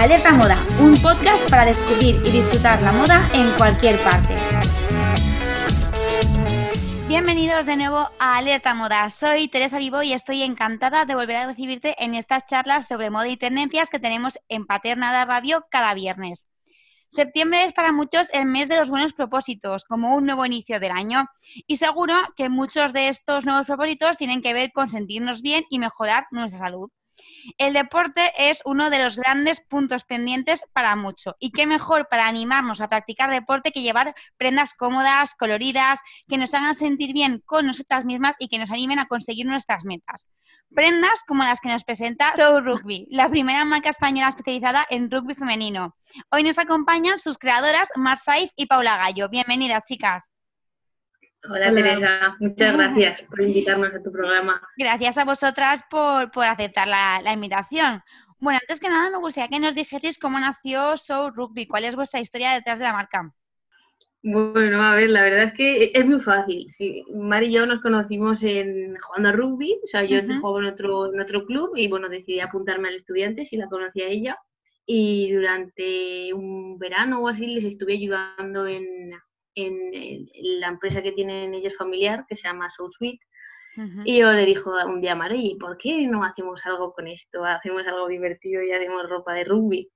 Alerta Moda, un podcast para descubrir y disfrutar la moda en cualquier parte. Bienvenidos de nuevo a Alerta Moda. Soy Teresa Vivo y estoy encantada de volver a recibirte en estas charlas sobre moda y tendencias que tenemos en Paterna la Radio cada viernes. Septiembre es para muchos el mes de los buenos propósitos, como un nuevo inicio del año. Y seguro que muchos de estos nuevos propósitos tienen que ver con sentirnos bien y mejorar nuestra salud. El deporte es uno de los grandes puntos pendientes para mucho. Y qué mejor para animarnos a practicar deporte que llevar prendas cómodas, coloridas, que nos hagan sentir bien con nosotras mismas y que nos animen a conseguir nuestras metas. Prendas como las que nos presenta Show Rugby, la primera marca española especializada en rugby femenino. Hoy nos acompañan sus creadoras Mar Saiz y Paula Gallo. Bienvenidas, chicas. Hola, Teresa, muchas gracias por invitarnos a tu programa. Gracias a vosotras por, aceptar la, invitación. Bueno, antes que nada me gustaría que nos dijeseis cómo nació Show Rugby, cuál es vuestra historia detrás de la marca. Bueno, a ver, la verdad es que es muy fácil. Sí, Mari y yo nos conocimos en jugando a rugby, o sea, yo jugaba en otro, en otro club y bueno, decidí apuntarme al estudiante si la conocía ella. Y durante un verano o así les estuve ayudando en, en, la empresa que tienen ellos familiar, que se llama Soul Suite. Y yo le dijo un día a Mari, ¿por qué no hacemos algo con esto? Hacemos algo divertido y hacemos ropa de rugby.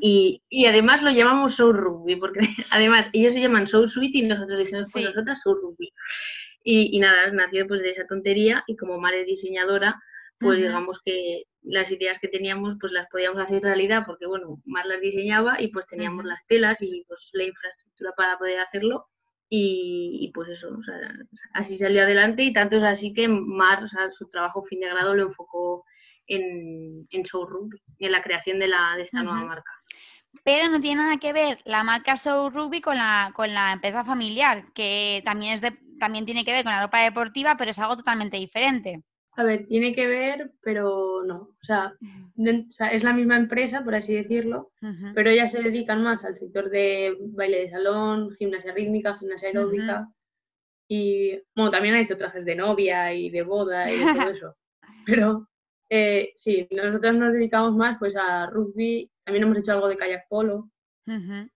y, y, además lo llamamos Soul Rugby, porque además ellos se llaman Soul Suite y nosotros dijimos, pues nosotras Soul Rugby. Y, y, nada, nació pues de esa tontería y como Mari es diseñadora, pues digamos que las ideas que teníamos pues las podíamos hacer realidad porque bueno, Mar las diseñaba y pues teníamos las telas y pues la infraestructura para poder hacerlo y, pues eso, o sea, así salió adelante y tanto es así que Mar, o sea, su trabajo fin de grado lo enfocó en, en showroom, en la creación de, la, de esta nueva marca. Pero no tiene nada que ver la marca Show Rugby con la, con la empresa familiar, que también, es de, también tiene que ver con la ropa deportiva, pero es algo totalmente diferente. A ver, tiene que ver, pero no. O sea, es la misma empresa, por así decirlo, pero ellas se dedican más al sector de baile de salón, gimnasia rítmica, gimnasia aeróbica. Y bueno, también ha hecho trajes de novia y de boda y todo eso. Pero eh, sí, nosotros nos dedicamos más pues a rugby, también hemos hecho algo de kayak polo.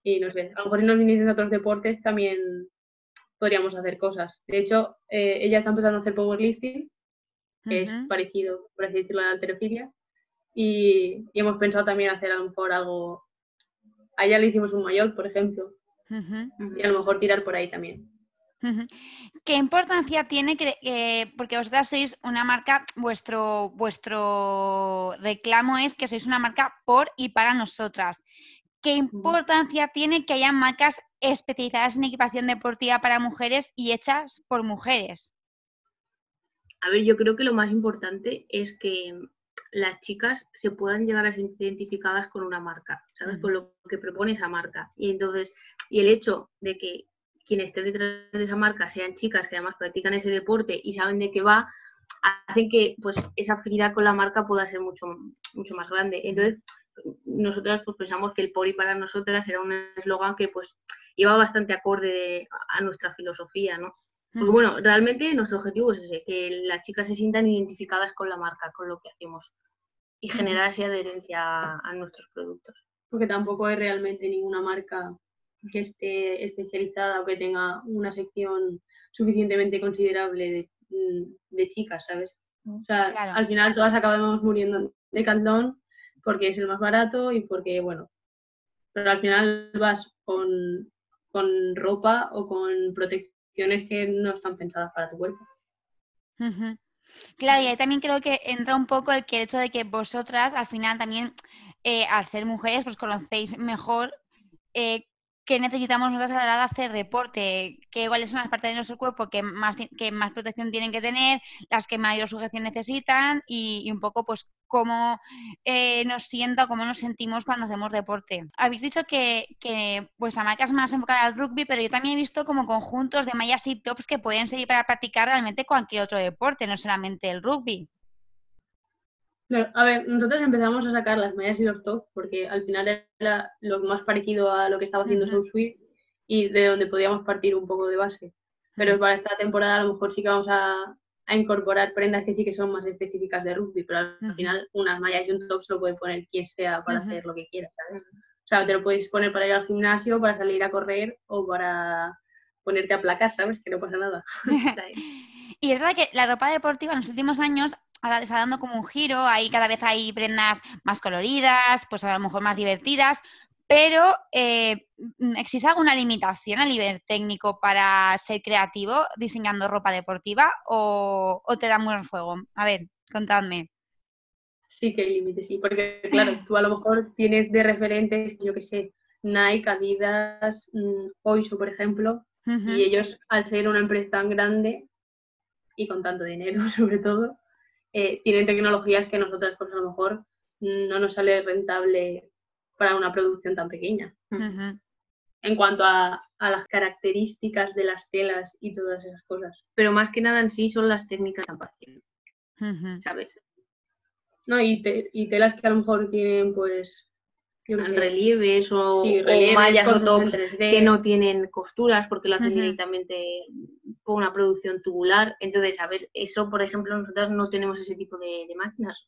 Y no sé, a lo mejor si nos viniesen otros deportes también podríamos hacer cosas. De hecho, eh, ella está empezando a hacer powerlifting que es parecido, por así decirlo, a la alterofilia. Y, hemos pensado también hacer a lo mejor algo. Allá le hicimos un maillot, por ejemplo. Y a lo mejor tirar por ahí también. ¿Qué importancia tiene que, porque vosotras sois una marca, vuestro, vuestro reclamo es que sois una marca por y para nosotras? ¿Qué importancia tiene que haya marcas especializadas en equipación deportiva para mujeres y hechas por mujeres? A ver, yo creo que lo más importante es que las chicas se puedan llegar a ser identificadas con una marca, ¿sabes? Con lo que propone esa marca. Y entonces, y el hecho de que quienes estén detrás de esa marca sean chicas que además practican ese deporte y saben de qué va, hacen que pues esa afinidad con la marca pueda ser mucho, mucho más grande. Entonces, nosotras pues pensamos que el Pori para nosotras era un eslogan que pues iba bastante acorde a nuestra filosofía, ¿no? Porque bueno, realmente nuestro objetivo es ese, que las chicas se sientan identificadas con la marca, con lo que hacemos y generar esa adherencia a, nuestros productos. Porque tampoco hay realmente ninguna marca que esté especializada o que tenga una sección suficientemente considerable de, mm, chicas, ¿sabes? O sea, al final todas acabamos muriendo de cantón porque es el más barato y porque, bueno, pero al final vas con, con ropa o con protección que no están pensadas para tu cuerpo. Claro, y ahí también creo que entra un poco el, que hecho de que vosotras al final también, eh, al ser mujeres, pues conocéis mejor eh, qué necesitamos nosotras a la hora de hacer deporte, qué cuáles son las partes de nuestro cuerpo que más, que más protección tienen que tener, las que mayor sujeción necesitan y, un poco pues cómo eh, nos sienta, cómo nos sentimos cuando hacemos deporte. Habéis dicho que, que, vuestra marca es más enfocada al rugby, pero yo también he visto como conjuntos de mallas y tops que pueden servir para practicar realmente cualquier otro deporte, no solamente el rugby a ver, nosotros empezamos a sacar las mallas y los tops porque al final era lo más parecido a lo que estaba haciendo uh y de donde podíamos partir un poco de base. Pero para esta temporada a lo mejor sí que vamos a, a incorporar prendas que sí que son más específicas de rugby, pero al final unas mallas y un top se lo puede poner quien sea para hacer lo que quiera, ¿sabes? O sea, te lo puedes poner para ir al gimnasio, para salir a correr o para ponerte a placar, ¿sabes? Que no pasa nada. y es verdad que la ropa deportiva en los últimos años está dando como un giro, ahí cada vez hay prendas más coloridas, pues a lo mejor más divertidas, pero eh, ¿existe alguna limitación a nivel técnico para ser creativo diseñando ropa deportiva o, te da muy fuego? A ver, contadme. Sí que hay límites, sí, porque claro, tú a lo mejor tienes de referentes, yo qué sé, Nike, Adidas, mm, Oiso, por ejemplo, y ellos, al ser una empresa tan grande y con tanto dinero sobre todo, eh, tienen tecnologías que nosotras pues a lo mejor no nos sale rentable para una producción tan pequeña. En cuanto a, las características de las telas y todas esas cosas. Pero más que nada en sí son las técnicas de ¿sabes? No, y, y telas que a lo mejor tienen pues relieves o, mallas o tops que no tienen costuras porque lo hacen directamente con una producción tubular. Entonces, a ver, eso, por ejemplo, nosotros no tenemos ese tipo de, máquinas.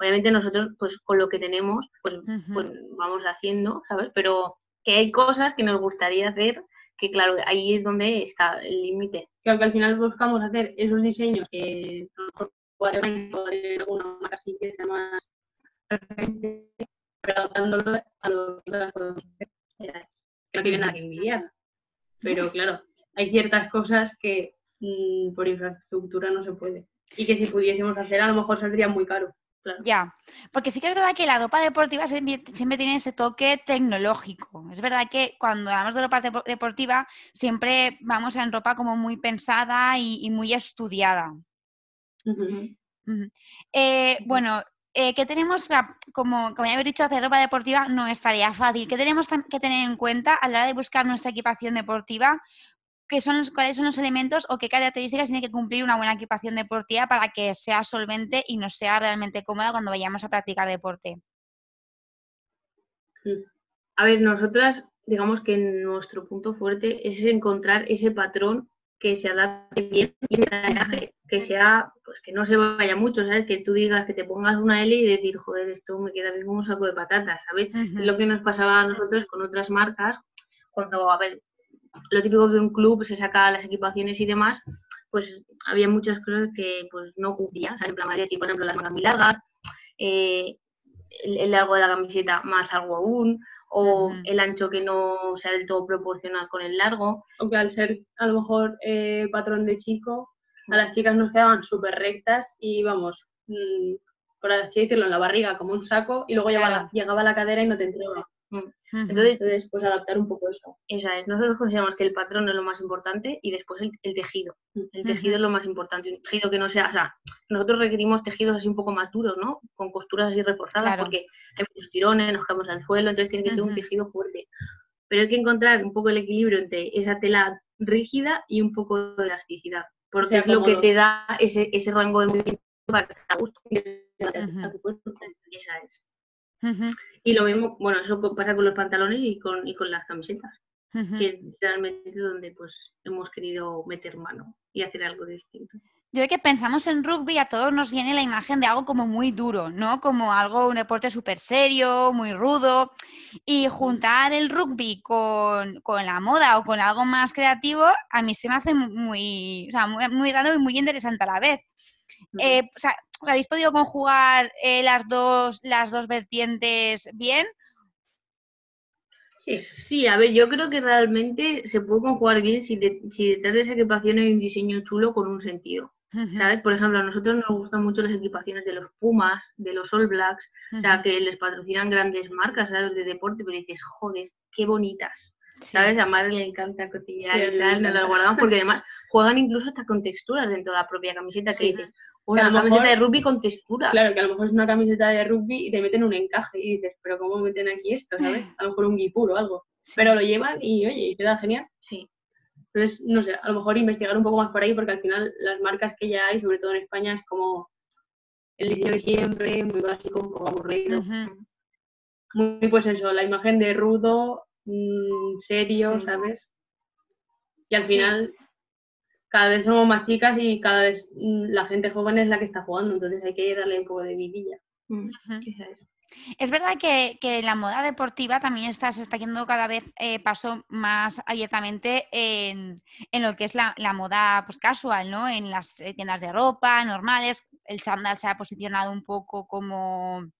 Obviamente nosotros, pues con lo que tenemos, pues, pues, vamos haciendo, ¿sabes? Pero que hay cosas que nos gustaría hacer que claro, ahí es donde está el límite. Claro que al final buscamos hacer esos diseños que a lo mejor puede alguna así que sea más pero adaptándolo a lo que no tiene nada que envidiar. Pero claro, hay ciertas cosas que mm, por infraestructura no se puede. Y que si pudiésemos hacer, a lo mejor saldría muy caro. Ya, porque sí que es verdad que la ropa deportiva siempre tiene ese toque tecnológico. Es verdad que cuando hablamos de ropa deportiva siempre vamos en ropa como muy pensada y, muy estudiada. Eh, bueno, eh, ¿qué tenemos, como, como ya habéis dicho, hacer ropa deportiva no es tarea fácil. ¿Qué tenemos que tener en cuenta a la hora de buscar nuestra equipación deportiva? ¿Qué son los, ¿Cuáles son los elementos o qué características tiene que cumplir una buena equipación deportiva para que sea solvente y nos sea realmente cómoda cuando vayamos a practicar deporte? A ver, nosotras, digamos que nuestro punto fuerte es encontrar ese patrón que se adapte bien y que sea, pues que no se vaya mucho, ¿sabes? Que tú digas que te pongas una L y decir, joder, esto me queda bien como un saco de patatas, ¿sabes? Es lo que nos pasaba a nosotros con otras marcas, cuando, a ver, lo típico que un club se saca las equipaciones y demás, pues había muchas cosas que pues no cumplían, ¿sabes? En plan, por ejemplo, las mangas muy largas, eh, el, el largo de la camiseta más largo aún, o el ancho que no sea del todo proporcional con el largo. O que al ser a lo mejor eh, patrón de chico, a las chicas nos quedaban súper rectas y vamos, mm, por así decirlo, en la barriga como un saco y luego llegaba, llegaba la cadera y no te entraba. Entonces, después adaptar un poco eso. Esa es. Nosotros consideramos que el patrón es lo más importante y después el, tejido. El tejido es lo más importante. Un tejido que no sea, o sea, nosotros requerimos tejidos así un poco más duros, ¿no? Con costuras así reforzadas porque hay muchos tirones, nos caemos al suelo, entonces tiene que ser un tejido fuerte. Pero hay que encontrar un poco el equilibrio entre esa tela rígida y un poco de elasticidad, porque es lo que te da ese, ese rango de movimiento para que te gusto. Esa es. Y lo mismo, bueno, eso pasa con los pantalones y con, y con las camisetas, que es realmente donde pues hemos querido meter mano y hacer algo distinto. Yo creo que pensamos en rugby, a todos nos viene la imagen de algo como muy duro, ¿no? Como algo, un deporte súper serio, muy rudo. Y juntar el rugby con, la moda o con algo más creativo, a mí se me hace muy, muy, muy raro y muy interesante a la vez. Eh, o sea, ¿Habéis podido conjugar eh, las, dos, las dos vertientes bien? Sí, sí, a ver, yo creo que realmente se puede conjugar bien si, si detrás de esa equipación hay un diseño chulo con un sentido. ¿Sabes? Por ejemplo, a nosotros nos gustan mucho las equipaciones de los Pumas, de los All Blacks, o sea, que les patrocinan grandes marcas, ¿sabes? De deporte, pero dices, joder, qué bonitas. ¿Sabes? A Madre le encanta cotillar y tal, nos las guardamos porque además juegan incluso hasta con texturas dentro de la propia camiseta que dices, una camiseta de rugby con textura. Claro, que a lo mejor es una camiseta de rugby y te meten un encaje y dices, pero ¿cómo meten aquí esto? ¿Sabes? A lo mejor un guipur o algo. Pero lo llevan y oye, y queda genial. Sí. Entonces, no sé, a lo mejor investigar un poco más por ahí porque al final las marcas que ya hay, sobre todo en España, es como el diseño de siempre, muy básico, un poco aburrido. Muy pues eso, la imagen de rudo, mm, serio, ¿sabes? Y al final cada vez somos más chicas y cada vez mm, la gente joven es la que está jugando, entonces hay que darle un poco de vidilla. Mm, es verdad que, la moda deportiva también está, se está yendo cada vez eh, paso más abiertamente en, lo que es la, moda pues, casual, ¿no? En las eh, tiendas de ropa normales. El chándal se ha posicionado un poco como,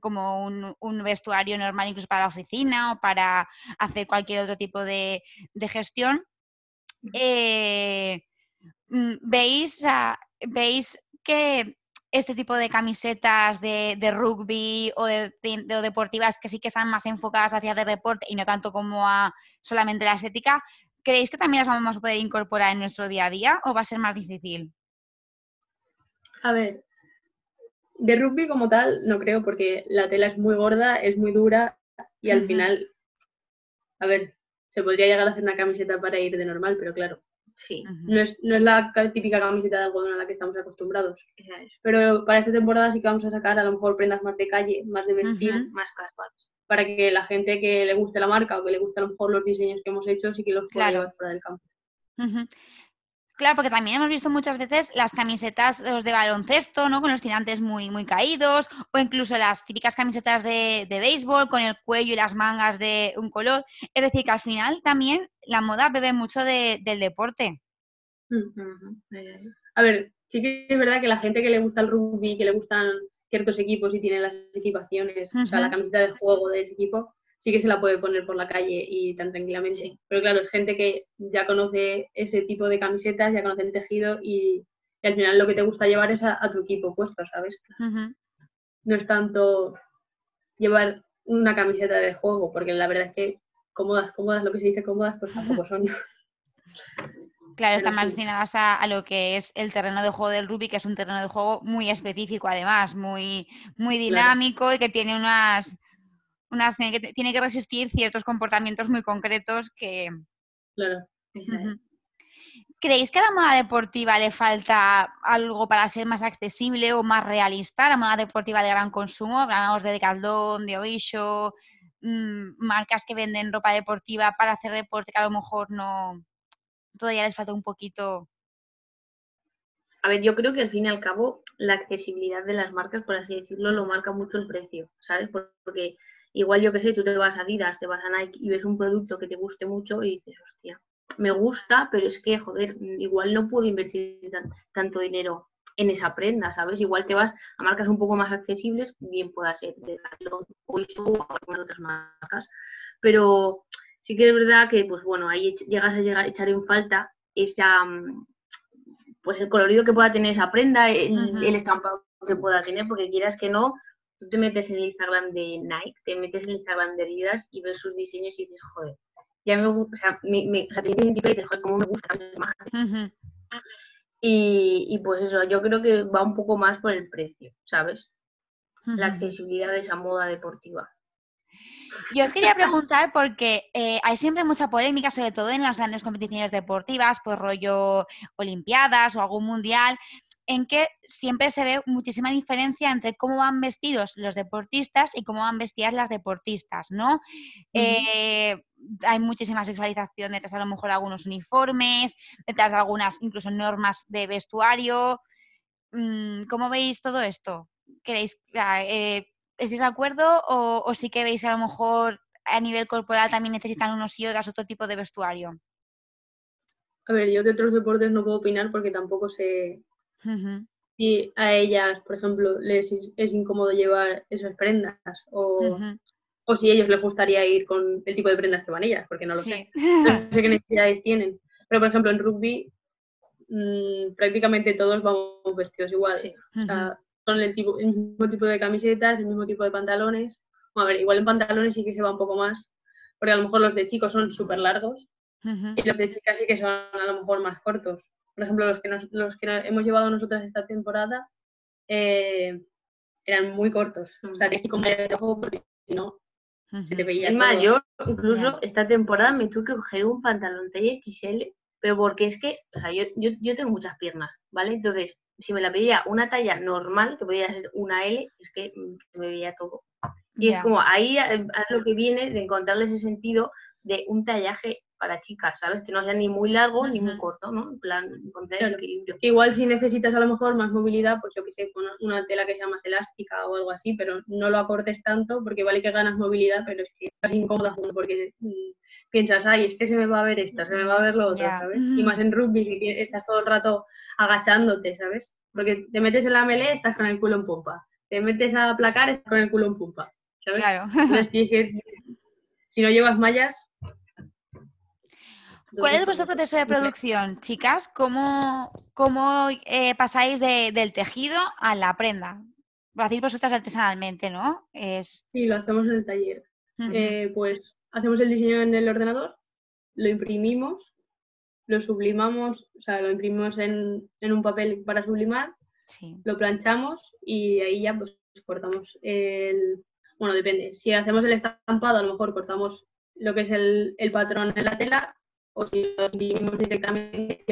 como un, vestuario normal incluso para la oficina o para hacer cualquier otro tipo de, gestión. Eh, mm, ¿Veis, ¿Veis que este tipo de camisetas de, rugby o de, deportivas que sí que están más enfocadas hacia el deporte y no tanto como a solamente la estética, ¿creéis que también las vamos a poder incorporar en nuestro día a día o va a ser más difícil? A ver, de rugby como tal no creo porque la tela es muy gorda, es muy dura y al final, a ver, se podría llegar a hacer una camiseta para ir de normal, pero claro, Sí, no, es, no es la típica camiseta de algodón a la que estamos acostumbrados. Pero para esta temporada sí que vamos a sacar a lo mejor prendas más de calle, más de vestir, más casual. Para que la gente que le guste la marca o que le guste a lo mejor los diseños que hemos hecho, sí que los pueda llevar fuera del campo. Claro, porque también hemos visto muchas veces las camisetas de baloncesto, ¿no? Con los tirantes muy, muy caídos, o incluso las típicas camisetas de, de béisbol con el cuello y las mangas de un color. Es decir, que al final también la moda bebe mucho del deporte. A ver, sí que es verdad que la gente que le gusta el rugby, que le gustan ciertos equipos y tiene las equipaciones, o sea, la camiseta de juego de ese equipo, sí que se la puede poner por la calle y tan tranquilamente. Pero claro, es gente que ya conoce ese tipo de camisetas, ya conoce el tejido y, al final lo que te gusta llevar es a, tu equipo puesto, ¿sabes? No es tanto llevar una camiseta de juego, porque la verdad es que cómodas, cómodas, lo que se dice cómodas, pues tampoco son. Claro, están más destinadas a, lo que es el terreno de juego del rugby, que es un terreno de juego muy específico, además, muy, muy dinámico y que tiene unas, tiene, que, resistir ciertos comportamientos muy concretos que... Claro. ¿Creéis que a la moda deportiva le falta algo para ser más accesible o más realista? La moda deportiva de gran consumo, hablamos de Decathlon, de Oisho, mm, marcas que venden ropa deportiva para hacer deporte que a lo mejor no todavía les falta un poquito. A ver, yo creo que al fin y al cabo la accesibilidad de las marcas, por así decirlo, lo marca mucho el precio, ¿sabes? Porque Igual yo que sé, tú te vas a Adidas, te vas a Nike y ves un producto que te guste mucho y dices, hostia, me gusta, pero es que, joder, igual no puedo invertir tanto dinero en esa prenda, ¿sabes? Igual te vas a marcas un poco más accesibles, bien pueda ser de o algunas otras marcas, pero sí que es verdad que, pues bueno, ahí llegas a, llegar, echar en falta esa, mm, pues el colorido que pueda tener esa prenda, el estampado que pueda tener, porque quieras que no, tú te metes en el Instagram de Nike, te metes en el Instagram de Adidas y ves sus diseños y dices, joder, ya me gusta, o sea, me, me, o sea, te y dices, joder, cómo me gusta y, y, pues eso, yo creo que va un poco más por el precio, ¿sabes? La accesibilidad de esa moda deportiva. Yo os quería preguntar porque eh, hay siempre mucha polémica, sobre todo en las grandes competiciones deportivas, pues rollo Olimpiadas o algún mundial, en que siempre se ve muchísima diferencia entre cómo van vestidos los deportistas y cómo van vestidas las deportistas, ¿no? Eh, hay muchísima sexualización detrás a lo mejor algunos uniformes, detrás de algunas incluso normas de vestuario. Mm, ¿Cómo veis todo esto? ¿Queréis, eh, ¿Estáis de acuerdo o, sí que veis a lo mejor a nivel corporal también necesitan unos y otras otro tipo de vestuario? A ver, yo de otros deportes no puedo opinar porque tampoco sé si a ellas, por ejemplo, les es incómodo llevar esas prendas o, o si a ellos les gustaría ir con el tipo de prendas que van ellas, porque no lo sé. No sé qué necesidades tienen. Pero, por ejemplo, en rugby mm, prácticamente todos vamos vestidos igual. o sea, son el, tipo, el mismo tipo de camisetas, el mismo tipo de pantalones. a ver, igual en pantalones sí que se va un poco más, porque a lo mejor los de chicos son súper largos y los de chicas sí que son a lo mejor más cortos por ejemplo, los que, los que hemos llevado nosotras esta temporada eh, eran muy cortos. O sea, tienes que comer el ojo porque si no, se te veía. Es más, yo incluso esta temporada me tuve que coger un pantalón talla XL, pero porque es que, o sea, yo, yo, yo tengo muchas piernas, ¿vale? Entonces, si me la pedía una talla normal, que podía ser una L, es que me veía todo. Y es como ahí es lo que viene de encontrarle ese sentido de un tallaje para chicas, ¿sabes? Que no sea ni muy largo ni muy corto, ¿no? En plan, encontrar ese equilibrio. Igual si necesitas a lo mejor más movilidad, pues yo que sé, una, una tela que sea más elástica o algo así, pero no lo acortes tanto porque vale que ganas movilidad, pero es que estás incómoda porque mm, piensas, ay, es que se me va a ver esta, se me va a ver lo otro, ¿sabes? Y más en rugby, que estás todo el rato agachándote, ¿sabes? Porque te metes en la melee, estás con el culo en pompa. Te metes a placar, estás con el culo en pompa, ¿sabes? Claro. si no llevas mallas, ¿Cuál es vuestro proceso de producción, chicas? ¿Cómo, cómo eh, pasáis del tejido a la prenda? Lo hacéis vosotras artesanalmente, ¿no? Es... Sí, lo hacemos en el taller. Eh, pues hacemos el diseño en el ordenador, lo imprimimos, lo sublimamos, o sea, lo imprimimos en, un papel para sublimar, lo planchamos y ahí ya pues cortamos el... Bueno, depende. Si hacemos el estampado, a lo mejor cortamos lo que es el, el patrón en la tela o si lo imprimimos directamente,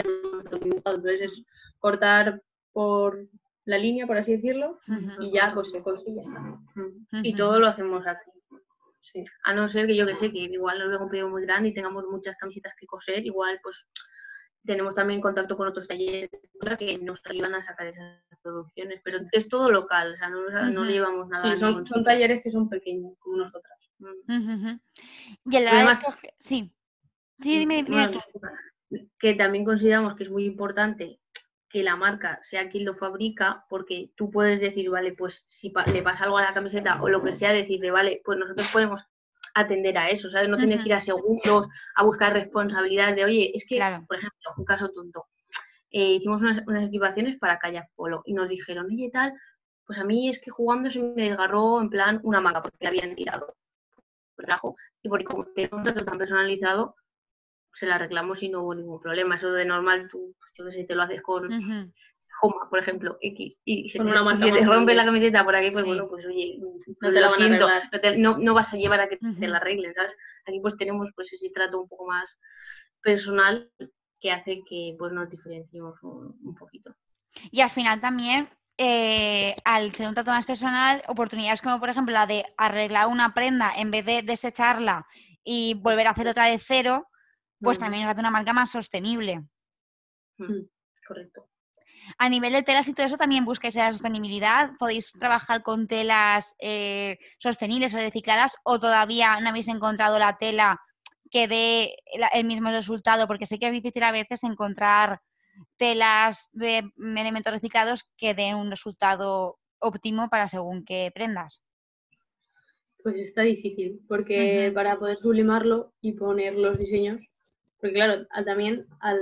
Entonces es cortar por la línea, por así decirlo, y ya pues se cose y ya está. Y todo lo hacemos aquí. Sí. A no ser que yo que sé, que igual nos veo un pedido muy grande y tengamos muchas camisetas que coser, igual pues tenemos también contacto con otros talleres que nos ayudan a sacar esas producciones, pero es todo local, o sea, no, no llevamos nada. Sí, son, son, talleres que son pequeños, como nosotras. Y el Además, sí. Sí, dime, Que también consideramos que es muy importante que la marca sea quien lo fabrica, porque tú puedes decir, vale, pues si le pasa algo a la camiseta o lo que sea, decirle, vale, pues nosotros podemos atender a eso, ¿sabes? No tienes que ir a segundos a buscar responsabilidad de, oye, es que, por ejemplo, un caso tonto, eh, hicimos unas, equipaciones para kayak polo y nos dijeron, oye, tal, pues a mí es que jugando se me desgarró en plan una manga porque la habían tirado. Trajo, y porque como tenemos un trato tan personalizado, se la arreglamos y no hubo ningún problema. Eso de normal, tú, yo que sé, te lo haces con Homa, por ejemplo, X, y se, te, rompe la camiseta por aquí, pues bueno, pues oye, no te lo siento, no, no, vas a llevar a que te la arreglen, ¿sabes? Aquí pues tenemos pues ese trato un poco más personal que hace que pues nos diferenciemos un, poquito. Y al final también eh, al ser un trato más personal, oportunidades como por ejemplo la de arreglar una prenda en vez de desecharla y volver a hacer otra de cero, pues también es una marca más sostenible. Correcto. A nivel de telas y todo eso, también buscáis esa sostenibilidad. ¿Podéis trabajar con telas eh, sostenibles o recicladas o todavía no habéis encontrado la tela que dé el mismo resultado? Porque sé que es difícil a veces encontrar telas de elementos reciclados que den un resultado óptimo para según qué prendas. Pues está difícil, porque para poder sublimarlo y poner los diseños porque claro, también al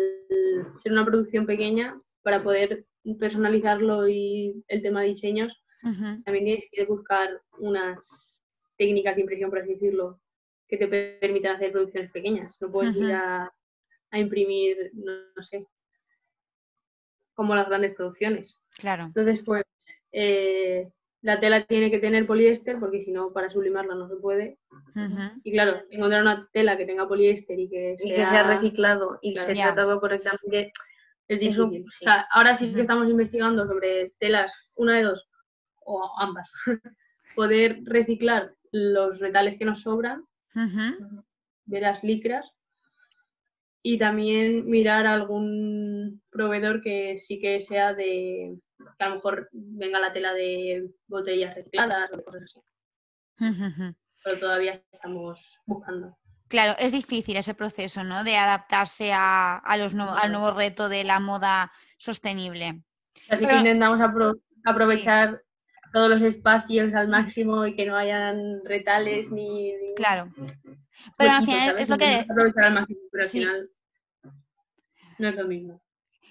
ser una producción pequeña, para poder personalizarlo y el tema de diseños, también tienes que buscar unas técnicas de impresión, por así decirlo, que te permitan hacer producciones pequeñas. No puedes ir a, imprimir, no, sé, como las grandes producciones. Claro. Entonces, pues, eh, la tela tiene que tener poliéster porque si no para sublimarla no se puede. Y claro, encontrar una tela que tenga poliéster y que sea, reciclado y que sea tratado correctamente es difícil. ahora sí que estamos investigando sobre telas, una de dos, o ambas. Poder reciclar los retales que nos sobran de las licras y también mirar algún proveedor que sí que sea de que a lo mejor venga la tela de botellas recicladas o cosas así. Pero todavía estamos buscando. Claro, es difícil ese proceso, ¿no? De adaptarse a, los al nuevo reto de la moda sostenible. Así que intentamos aprovechar todos los espacios al máximo y que no hayan retales ni... Claro. Pero al final es lo que... Aprovechar al máximo, pero al final no es lo mismo.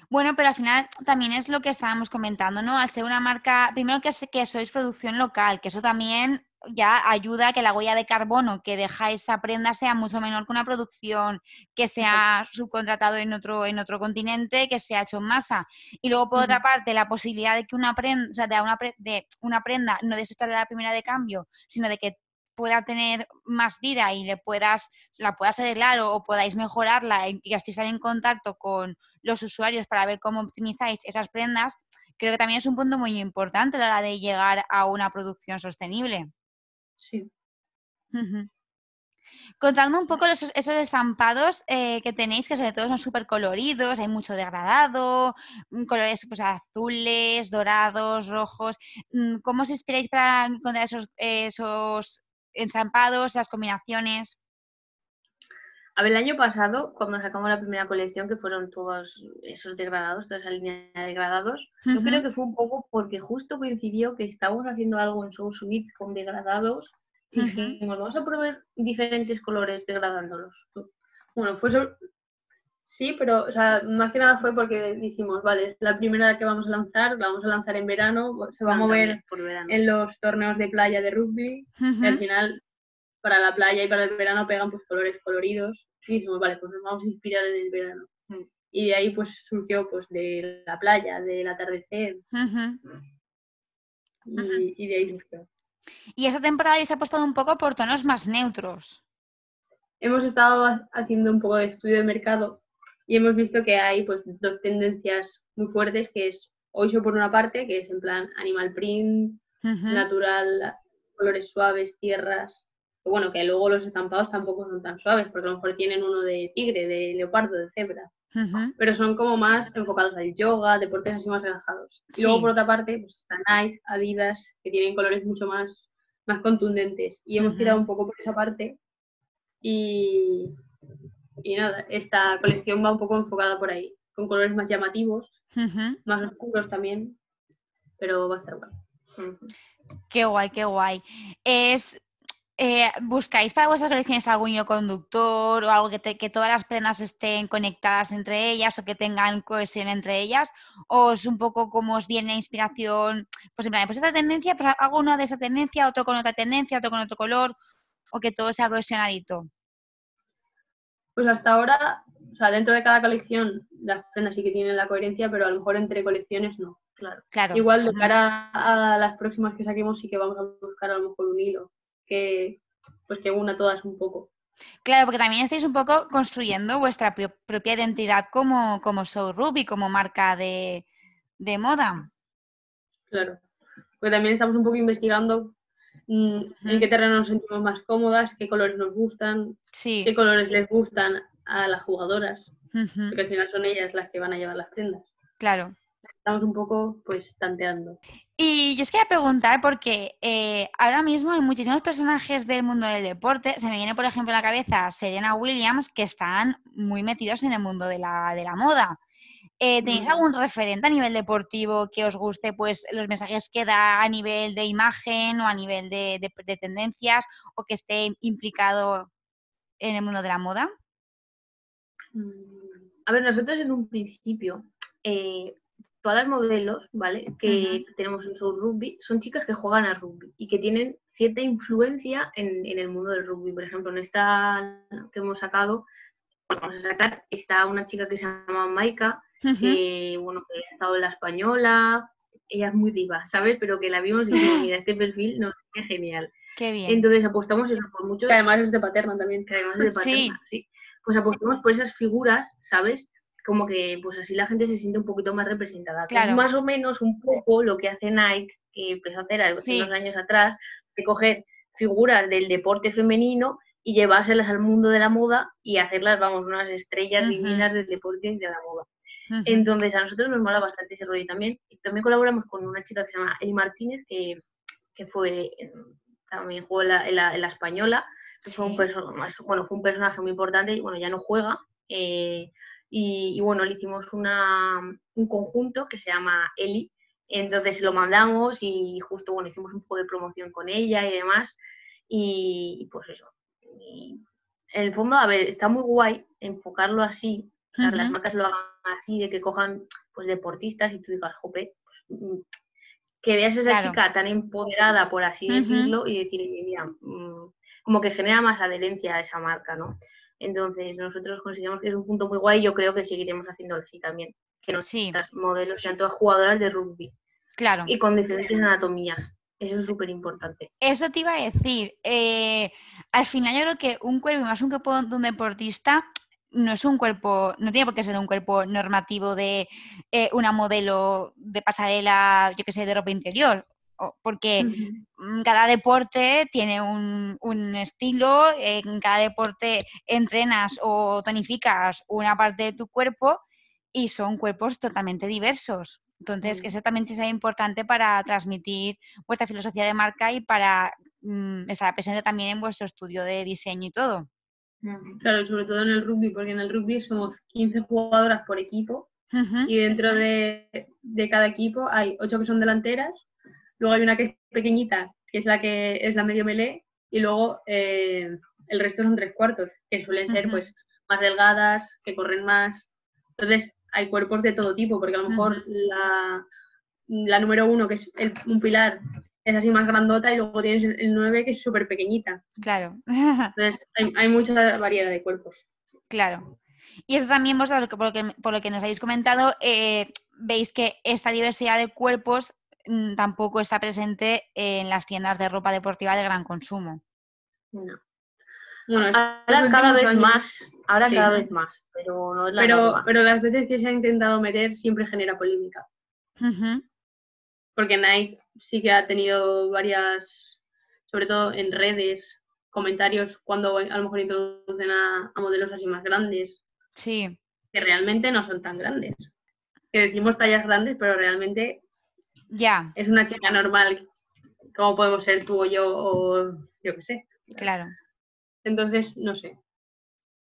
Bueno, pero al final también es lo que estábamos comentando, ¿no? Al ser una marca, primero que, que sois producción local, que eso también ya ayuda a que la huella de carbono que deja esa prenda sea mucho menor que una producción que se ha subcontratado en otro, en otro continente, que se ha hecho en masa. Y luego, por otra parte, la posibilidad de que una prenda, o sea, de una, de una prenda no de la primera de cambio, sino de que pueda tener más vida y le puedas, la puedas arreglar o, podáis mejorarla y, que estéis en contacto con los usuarios para ver cómo optimizáis esas prendas, creo que también es un punto muy importante a la hora de llegar a una producción sostenible. Sí. Contadme un poco esos estampados eh, que tenéis, que sobre todo son súper coloridos, hay mucho degradado, mm, colores pues, azules, dorados, rojos. Mm, ¿Cómo os inspiráis para encontrar esos, esos estampados, esas combinaciones? A ver, el año pasado, cuando sacamos la primera colección, que fueron todos esos degradados, toda esa línea de degradados, yo creo que fue un poco porque justo coincidió que estábamos haciendo algo en Soul Suite con degradados y dijimos, vamos a probar diferentes colores degradándolos. Bueno, fue. Sí, pero o sea, más que nada fue porque dijimos, vale, la primera que vamos a lanzar, la vamos a lanzar en verano, se va a mover en los torneos de playa de rugby, y al final para la playa y para el verano pegan pues colores coloridos y dijimos, vale, pues nos vamos a inspirar en el verano. Mm. Y de ahí pues surgió pues de la playa, del atardecer. y, de ahí surgió. Y esta temporada se ha apostado un poco por tonos más neutros. Hemos estado haciendo un poco de estudio de mercado y hemos visto que hay pues dos tendencias muy fuertes, que es Oiso por una parte, que es en plan animal print, natural, colores suaves, tierras, bueno, que luego los estampados tampoco son tan suaves, porque a lo mejor tienen uno de tigre, de leopardo, de cebra. Pero son como más enfocados al yoga, deportes así más relajados. Y luego por otra parte, pues está Nike, Adidas, que tienen colores mucho más, más contundentes. Y hemos tirado un poco por esa parte. Y, y nada, esta colección va un poco enfocada por ahí, con colores más llamativos, más oscuros también, pero va a estar guay. Qué guay, qué guay. Es eh, ¿buscáis para vuestras colecciones algún hilo conductor o algo que, que, todas las prendas estén conectadas entre ellas o que tengan cohesión entre ellas? ¿O es un poco como os viene inspiración? Pues en plan, pues esta tendencia, pues hago una de esa tendencia, otro con otra tendencia, otro con otro color, o que todo sea cohesionadito. Pues hasta ahora, o sea, dentro de cada colección las prendas sí que tienen la coherencia, pero a lo mejor entre colecciones no. Claro. claro. Igual de cara a las próximas que saquemos sí que vamos a buscar a lo mejor un hilo que, pues que una todas un poco. Claro, porque también estáis un poco construyendo vuestra propia identidad como, como Show Ruby, como marca de, moda. Claro, pues también estamos un poco investigando mm, en qué terreno nos sentimos más cómodas, qué colores nos gustan, qué colores les gustan a las jugadoras, porque al final son ellas las que van a llevar las prendas. Claro. Estamos un poco pues tanteando. Y yo os quería preguntar, porque eh, ahora mismo hay muchísimos personajes del mundo del deporte. Se me viene, por ejemplo, a la cabeza Serena Williams, que están muy metidos en el mundo de la, de la moda. Eh, ¿Tenéis algún referente a nivel deportivo que os guste, pues los mensajes que da a nivel de imagen o a nivel de, tendencias o que esté implicado en el mundo de la moda? Mm, a ver, nosotros en un principio eh, todas las modelos, ¿vale? Que tenemos en Soul Rugby son chicas que juegan a rugby y que tienen cierta influencia en, el mundo del rugby. Por ejemplo, en esta que hemos sacado, vamos a sacar, está una chica que se llama Maika, que, bueno, que ha estado en la española, ella es muy diva, ¿sabes? Pero que la vimos y dijimos, mira, este perfil nos es genial. Qué bien. Entonces apostamos eso por mucho. Que además es de paterna también. Que además es de paterna, sí. Pues apostamos por esas figuras, ¿sabes? Como que pues así la gente se siente un poquito más representada. es más o menos un poco lo que hace Nike, que empezó a hacer hace unos años atrás, de coger figuras del deporte femenino y llevárselas al mundo de la moda y hacerlas, vamos, unas estrellas divinas del deporte y de la moda. Entonces, a nosotros nos mola bastante ese rollo también. También colaboramos con una chica que se llama Eli Martínez, que, que fue, también jugó en la, la, española, fue, un bueno, fue un personaje muy importante y bueno, ya no juega. Eh, y, bueno, le hicimos una, un conjunto que se llama Eli, entonces lo mandamos y justo, bueno, hicimos un poco de promoción con ella y demás, y, pues eso. en el fondo, a ver, está muy guay enfocarlo así, las marcas lo hagan así, de que cojan pues deportistas y tú digas, jope, pues, mm, que veas a esa chica tan empoderada, por así decirlo, y decir, mira, mm", como que genera más adherencia a esa marca, ¿no? Entonces, nosotros consideramos que es un punto muy guay y yo creo que seguiremos haciéndolo así también. Que nuestras modelos sean todas jugadoras de rugby. Claro. Y con diferentes anatomías. Eso es súper importante. Eso te iba a decir. Eh, al final yo creo que un cuerpo, más un cuerpo de un deportista, no es un cuerpo, no tiene por qué ser un cuerpo normativo de eh, una modelo de pasarela, yo que sé, de ropa interior. Porque mm, cada deporte tiene un, un, estilo, en cada deporte entrenas o tonificas una parte de tu cuerpo y son cuerpos totalmente diversos. Entonces, eso también es importante para transmitir vuestra filosofía de marca y para mm, estar presente también en vuestro estudio de diseño y todo. Claro, sobre todo en el rugby, porque en el rugby somos 15 jugadoras por equipo y dentro de, cada equipo hay 8 que son delanteras, luego hay una que es pequeñita, que es la que es la medio melee, y luego eh, el resto son tres cuartos, que suelen ser pues más delgadas, que corren más. Entonces, hay cuerpos de todo tipo, porque a lo mejor la, la, número uno, que es un pilar, es así más grandota y luego tienes el 9 que es súper pequeñita. Claro. Entonces hay, mucha variedad de cuerpos. Claro. Y eso también vosotros, por lo que, por lo que nos habéis comentado, eh, veis que esta diversidad de cuerpos tampoco está presente en las tiendas de ropa deportiva de gran consumo. No. ahora cada vez más, ahora cada vez más, pero no es la pero, pero las veces que se ha intentado meter siempre genera polémica. Porque Nike sí que ha tenido varias, sobre todo en redes, comentarios cuando a lo mejor introducen a, modelos así más grandes. Sí. Que realmente no son tan grandes. Que decimos tallas grandes, pero realmente ya. es una chica normal, como podemos ser tú o yo, o yo qué sé. Claro. Entonces, no sé.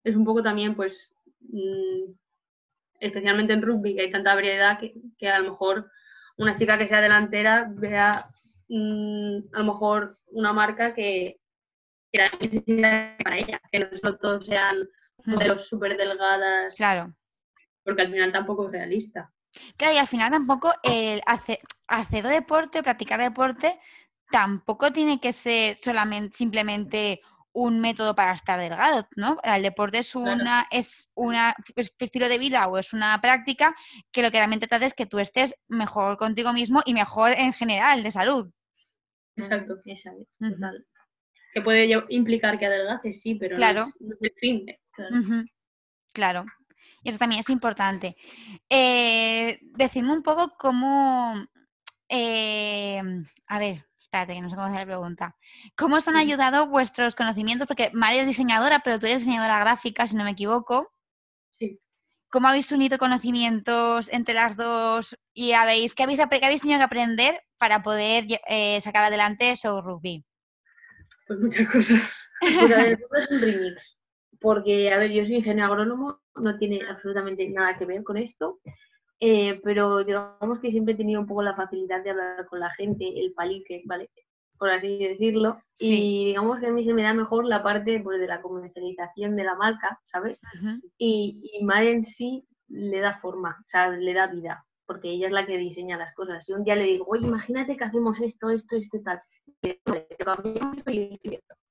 Es un poco también, pues, mm, especialmente en rugby, que hay tanta variedad que, que a lo mejor una chica que sea delantera vea mm, a lo mejor una marca que, que para ella, que no solo todos sean modelos súper delgadas. Claro. Porque al final tampoco es realista. Claro, y al final tampoco el hacer, hacer deporte, practicar deporte, tampoco tiene que ser solamente simplemente un método para estar delgado, ¿no? El deporte es una, es una estilo de vida o es una práctica que lo que realmente trata es que tú estés mejor contigo mismo y mejor en general de salud. Exacto, esa es, Que puede implicar que adelgaces, sí, pero claro. no es, el fin. Claro. claro. Y eso también es importante. Eh, decirme un poco cómo, eh, a ver, espérate, que no sé cómo hacer la pregunta. ¿Cómo os han ayudado vuestros conocimientos? Porque María es diseñadora, pero tú eres diseñadora gráfica, si no me equivoco. Sí. ¿Cómo habéis unido conocimientos entre las dos y habéis, qué habéis, qué habéis tenido que aprender para poder eh, sacar adelante Show Rugby? Pues muchas cosas. Pues a ver, es un remix. Porque, a ver, yo soy ingeniero agrónomo, no tiene absolutamente nada que ver con esto. Eh, pero digamos que siempre he tenido un poco la facilidad de hablar con la gente, el palique, ¿vale? Por así decirlo. Y digamos que a mí se me da mejor la parte pues, de la comercialización de la marca, ¿sabes? Y, y Mar en sí le da forma, o sea, le da vida, porque ella es la que diseña las cosas. Y un día le digo, oye, imagínate que hacemos esto, esto, esto y tal.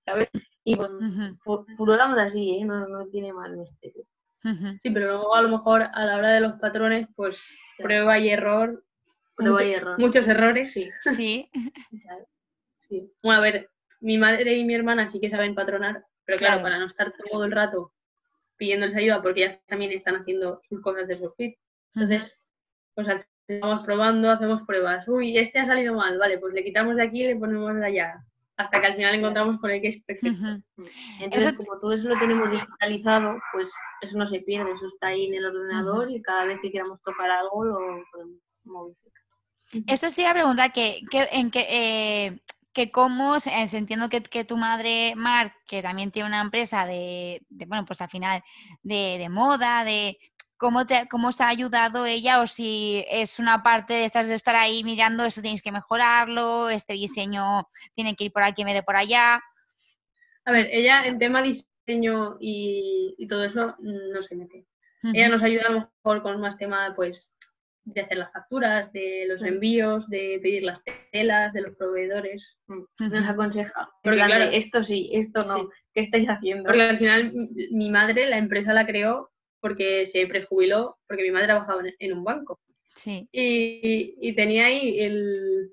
¿sabes? Y pues, uh así, ¿eh? No, no tiene mal misterio. Sí, pero luego a lo mejor a la hora de los patrones, pues prueba y error. Prueba y error. Muchos errores. Sí. sí. Bueno, a ver, mi madre y mi hermana sí que saben patronar, pero claro, para no estar todo el rato pidiéndoles ayuda, porque ellas también están haciendo sus cosas de fit. Entonces, pues vamos probando, hacemos pruebas. Uy, este ha salido mal, vale, pues le quitamos de aquí y le ponemos de allá hasta que al final encontramos con el que es perfecto. Entonces, como todo eso lo tenemos digitalizado, pues eso no se pierde, eso está ahí en el ordenador y cada vez que queramos tocar algo lo podemos modificar. Eso sí la pregunta que, que en que, eh, que cómo, entiendo que, que, tu madre, Mar, que también tiene una empresa de, de bueno, pues al final de, de moda, de, cómo, te, cómo os ha ayudado ella o si es una parte de estar, de estar ahí mirando, eso tenéis que mejorarlo, este diseño tiene que ir por aquí en vez de por allá. A ver, ella en tema diseño y, todo eso no se mete. Ella nos ayuda a lo mejor con más tema pues de hacer las facturas, de los envíos, de pedir las telas, de los proveedores. Nos aconseja. Porque claro, esto sí, esto no. ¿Qué estáis haciendo? Porque al final mi madre la empresa la creó porque se prejubiló, porque mi madre trabajaba en un banco. Sí. Y, tenía ahí el,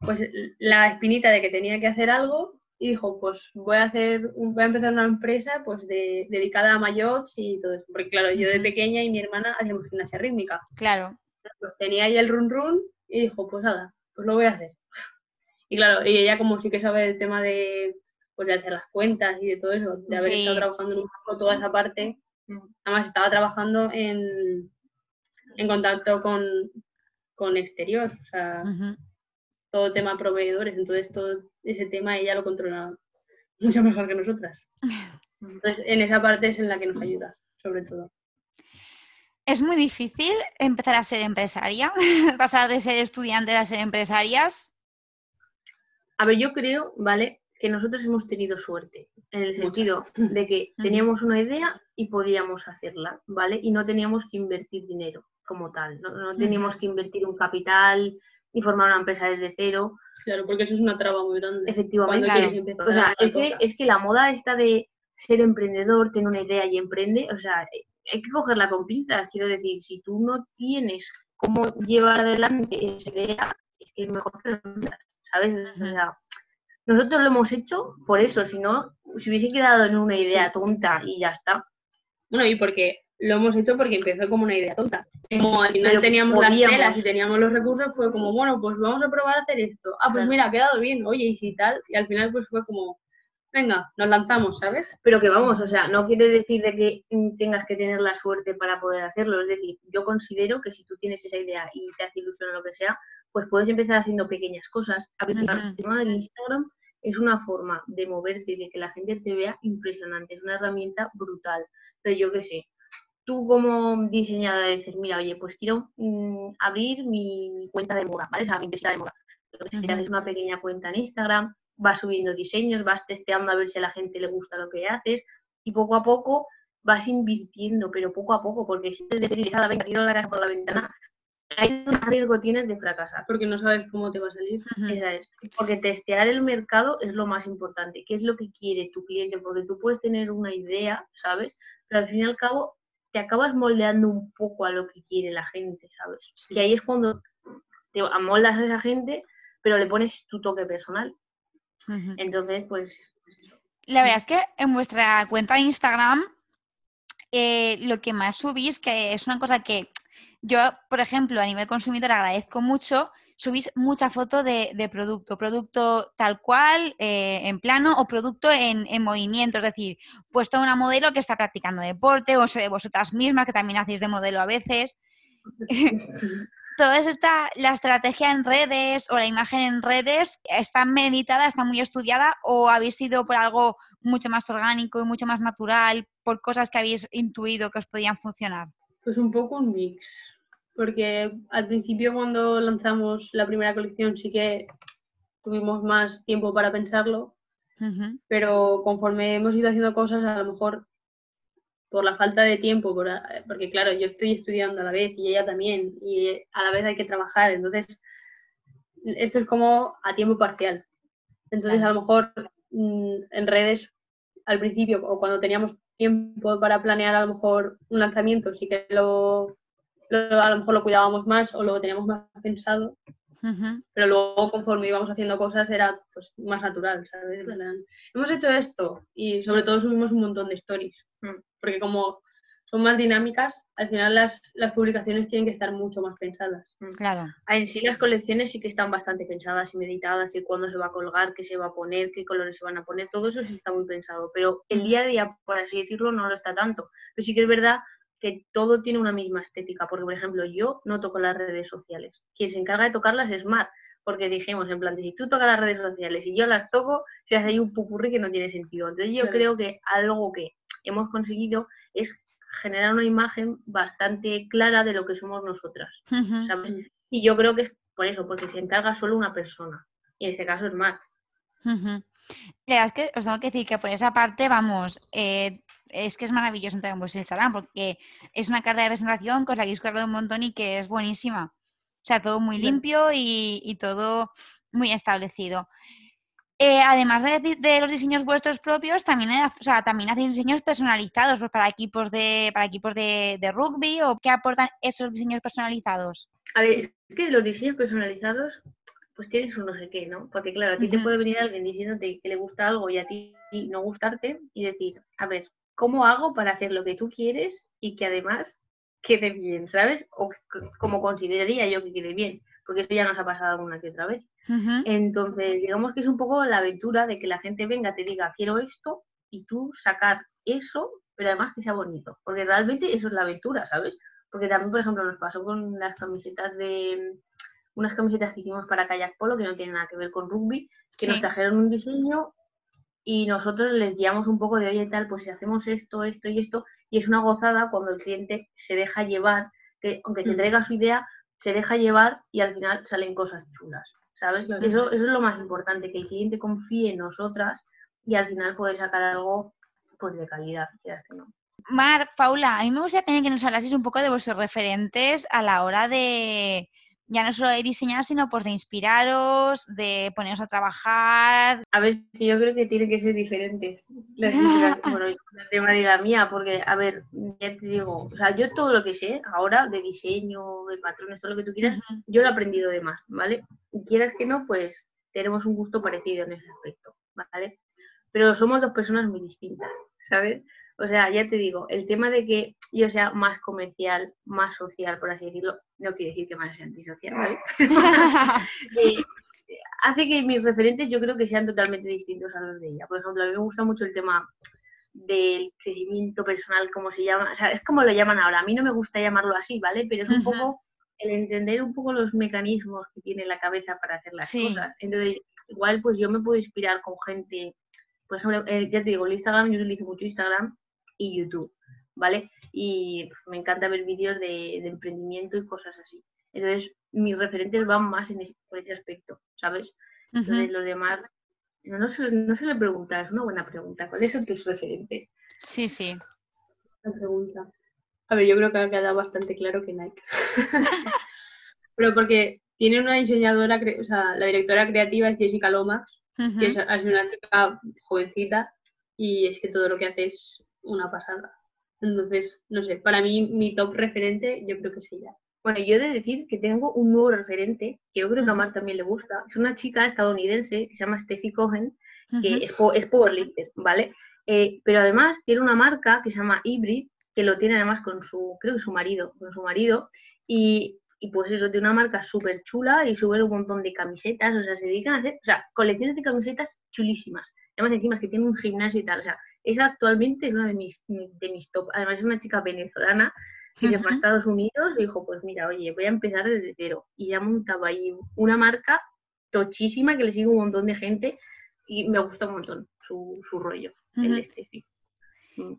pues la espinita de que tenía que hacer algo y dijo, pues voy a hacer, voy a empezar una empresa pues de, dedicada a mayots y todo eso. Porque claro, yo de pequeña y mi hermana hacíamos gimnasia rítmica. Claro. Pues tenía ahí el run run y dijo, pues nada, pues lo voy a hacer. Y claro, y ella como sí que sabe el tema de, pues, de hacer las cuentas y de todo eso, de haber estado trabajando en un banco, toda esa parte. Además estaba trabajando en, en contacto con, con exterior, o sea, todo tema proveedores, entonces todo ese tema ella lo controla mucho mejor que nosotras. Entonces, en esa parte es en la que nos ayuda, sobre todo. Es muy difícil empezar a ser empresaria, pasar de ser estudiante a ser empresarias. A ver, yo creo, ¿vale? Que nosotros hemos tenido suerte, en el sentido de que teníamos una idea y podíamos hacerla, ¿vale? Y no teníamos que invertir dinero como tal, no, teníamos que invertir un capital y formar una empresa desde cero. Claro, porque eso es una traba muy grande. Efectivamente. o sea, es que, es que la moda esta de ser emprendedor, tener una idea y emprende, o sea, hay que cogerla con pinzas. Quiero decir, si tú no tienes cómo llevar adelante esa idea, es que es mejor que ¿sabes? O sea, nosotros lo hemos hecho por eso, si no, si hubiese quedado en una idea tonta y ya está. Bueno, y porque lo hemos hecho porque empezó como una idea tonta. Como al final teníamos las telas y teníamos los recursos, fue como, bueno, pues vamos a probar a hacer esto. Ah, pues mira, ha quedado bien, oye, y si tal. Y al final pues fue como, venga, nos lanzamos, ¿sabes? Pero que vamos, o sea, no quiere decir de que tengas que tener la suerte para poder hacerlo. Es decir, yo considero que si tú tienes esa idea y te hace ilusión o lo que sea, pues puedes empezar haciendo pequeñas cosas. A el tema del Instagram es una forma de moverte y de que la gente te vea impresionante. Es una herramienta brutal. Entonces, yo qué sé, tú como diseñadora dices, mira, oye, pues quiero mm, abrir mi, cuenta de moda, ¿vale? O sea, mi empresa de moda. Entonces, si haces una pequeña cuenta en Instagram, vas subiendo diseños, vas testeando a ver si a la gente le gusta lo que haces y poco a poco vas invirtiendo, pero poco a poco, porque si te decides, a venga, tiro la casa por la ventana, hay un riesgo tienes de fracasar. Porque no sabes cómo te va a salir. Esa es. Porque testear el mercado es lo más importante. ¿Qué es lo que quiere tu cliente? Porque tú puedes tener una idea, ¿sabes? Pero al fin y al cabo te acabas moldeando un poco a lo que quiere la gente, ¿sabes? Que ahí es cuando te amoldas a esa gente, pero le pones tu toque personal. Entonces, pues... La verdad es que en vuestra cuenta de Instagram eh, lo que más subís, que es una cosa que yo, por ejemplo, a nivel consumidor agradezco mucho, subís mucha foto de, producto, producto tal cual, eh, en plano, o producto en, movimiento, es decir, puesto una modelo que está practicando deporte, o vosotras mismas que también hacéis de modelo a veces. Toda esta, la estrategia en redes o la imagen en redes, ¿está meditada, está muy estudiada o habéis ido por algo mucho más orgánico y mucho más natural, por cosas que habéis intuido que os podían funcionar? Pues un poco un mix porque al principio cuando lanzamos la primera colección sí que tuvimos más tiempo para pensarlo, pero conforme hemos ido haciendo cosas, a lo mejor por la falta de tiempo, porque claro, yo estoy estudiando a la vez y ella también, y a la vez hay que trabajar, entonces esto es como a tiempo parcial. Entonces a lo mejor mm, en redes al principio o cuando teníamos tiempo para planear a lo mejor un lanzamiento, sí que lo a lo mejor lo cuidábamos más o lo teníamos más pensado, pero luego conforme íbamos haciendo cosas era pues más natural, ¿sabes? Hemos hecho esto y sobre todo subimos un montón de stories, mm. porque como son más dinámicas, al final las, las publicaciones tienen que estar mucho más pensadas. Mm. Claro. Ah, en sí las colecciones sí que están bastante pensadas y meditadas y cuándo se va a colgar, qué se va a poner, qué colores se van a poner, todo eso sí está muy pensado, pero el día a día, por así decirlo, no lo está tanto. Pero sí que es verdad que todo tiene una misma estética, porque por ejemplo yo no toco las redes sociales, quien se encarga de tocarlas es Mar, porque dijimos en plan, si tú tocas las redes sociales y yo las toco, se hace ahí un pupurri que no tiene sentido. Entonces yo creo que algo que hemos conseguido es generar una imagen bastante clara de lo que somos nosotras, Y yo creo que es por eso, porque se encarga solo una persona, y en este caso es Mar. es que os tengo que decir que por esa parte, vamos, eh, es que es maravilloso entrar en vuestro Instagram porque es una carta de presentación que os la habéis cargado un montón y que es buenísima. O sea, todo muy limpio y, todo muy establecido. Eh, además de, los diseños vuestros propios, también, o también hacéis diseños personalizados pues, para equipos de para equipos de, rugby o qué aportan esos diseños personalizados. A ver, es que los diseños personalizados, pues tienes un no sé qué, ¿no? Porque claro, a ti te puede venir alguien diciéndote que le gusta algo y a ti no gustarte y decir, a ver, ¿cómo hago para hacer lo que tú quieres y que además quede bien, ¿sabes? O como consideraría yo que quede bien. porque eso ya nos ha pasado alguna que otra vez. Entonces, digamos que es un poco la aventura de que la gente venga, te diga, quiero esto, y tú sacar eso, pero además que sea bonito, porque realmente eso es la aventura, ¿sabes? Porque también, por ejemplo, nos pasó con las camisetas de unas camisetas que hicimos para kayak polo que no tienen nada que ver con rugby, que nos trajeron un diseño y nosotros les guiamos un poco de, oye, tal, pues si hacemos esto, esto y esto, y es una gozada cuando el cliente se deja llevar, que aunque te mm. traiga su idea, se deja llevar y al final salen cosas chulas, ¿sabes? Eso, eso es lo más importante, que el cliente confíe en nosotras y al final poder sacar algo pues de calidad, que no. Mar, Paula, a mí me gustaría tener que nos hablaseis un poco de vuestros referentes a la hora de, ya no solo de diseñar, sino pues de inspiraros, de poneros a trabajar. A ver, yo creo que tienen que ser diferentes las bueno, la tema y la mía, porque, a ver, ya te digo, o sea, yo todo lo que sé ahora de diseño, de patrones, todo lo que tú quieras, yo lo he aprendido de más, ¿vale? Y quieras que no, pues tenemos un gusto parecido en ese aspecto, ¿vale? Pero somos dos personas muy distintas, ¿sabes? O sea, ya te digo, el tema de que yo sea más comercial, más social, por así decirlo, no quiere decir que más sea antisocial, ¿vale? Eh, hace que mis referentes yo creo que sean totalmente distintos a los de ella. Por ejemplo, a mí me gusta mucho el tema del crecimiento personal, como se llama, o sea, es como lo llaman ahora. A mí no me gusta llamarlo así, ¿vale? Pero es un poco el entender un poco los mecanismos que tiene la cabeza para hacer las cosas. Entonces, igual pues yo me puedo inspirar con gente, por ejemplo, eh, ya te digo, el Instagram, yo utilizo mucho Instagram y YouTube, ¿vale? Y me encanta ver vídeos de, emprendimiento y cosas así. Entonces, mis referentes van más en ese, por ese aspecto, ¿sabes? Entonces, los demás, no, no, se, no se le pregunta, es una buena pregunta. ¿Cuáles son tus referentes? Sí, sí. La pregunta. A ver, yo creo que ha quedado bastante claro que Nike. Pero porque tiene una diseñadora, o sea, la directora creativa es Jessica Lomax, que es, es, una chica jovencita y es que todo lo que hace es una pasada. Entonces, no sé, para mí mi top referente yo creo que es ella. Bueno, yo he de decir que tengo un nuevo referente que yo creo que a Mar también le gusta. Es una chica estadounidense que se llama Steffi Cohen, que es, es powerlifter, ¿vale? Eh, pero además tiene una marca que se llama Hybrid, que lo tiene además con su, creo que su marido, con su marido, y, y pues eso, tiene una marca súper chula y sube un montón de camisetas, o sea, se dedican a hacer, o sea, colecciones de camisetas chulísimas. Además, encima es que tiene un gimnasio y tal, o sea, es actualmente una de mis, de mis top. Además, es una chica venezolana que se fue a Estados Unidos y dijo: Pues mira, oye, voy a empezar desde cero. Y ya ha montado ahí una marca tochísima que le sigue un montón de gente y me gusta un montón su, su rollo, el este, mm.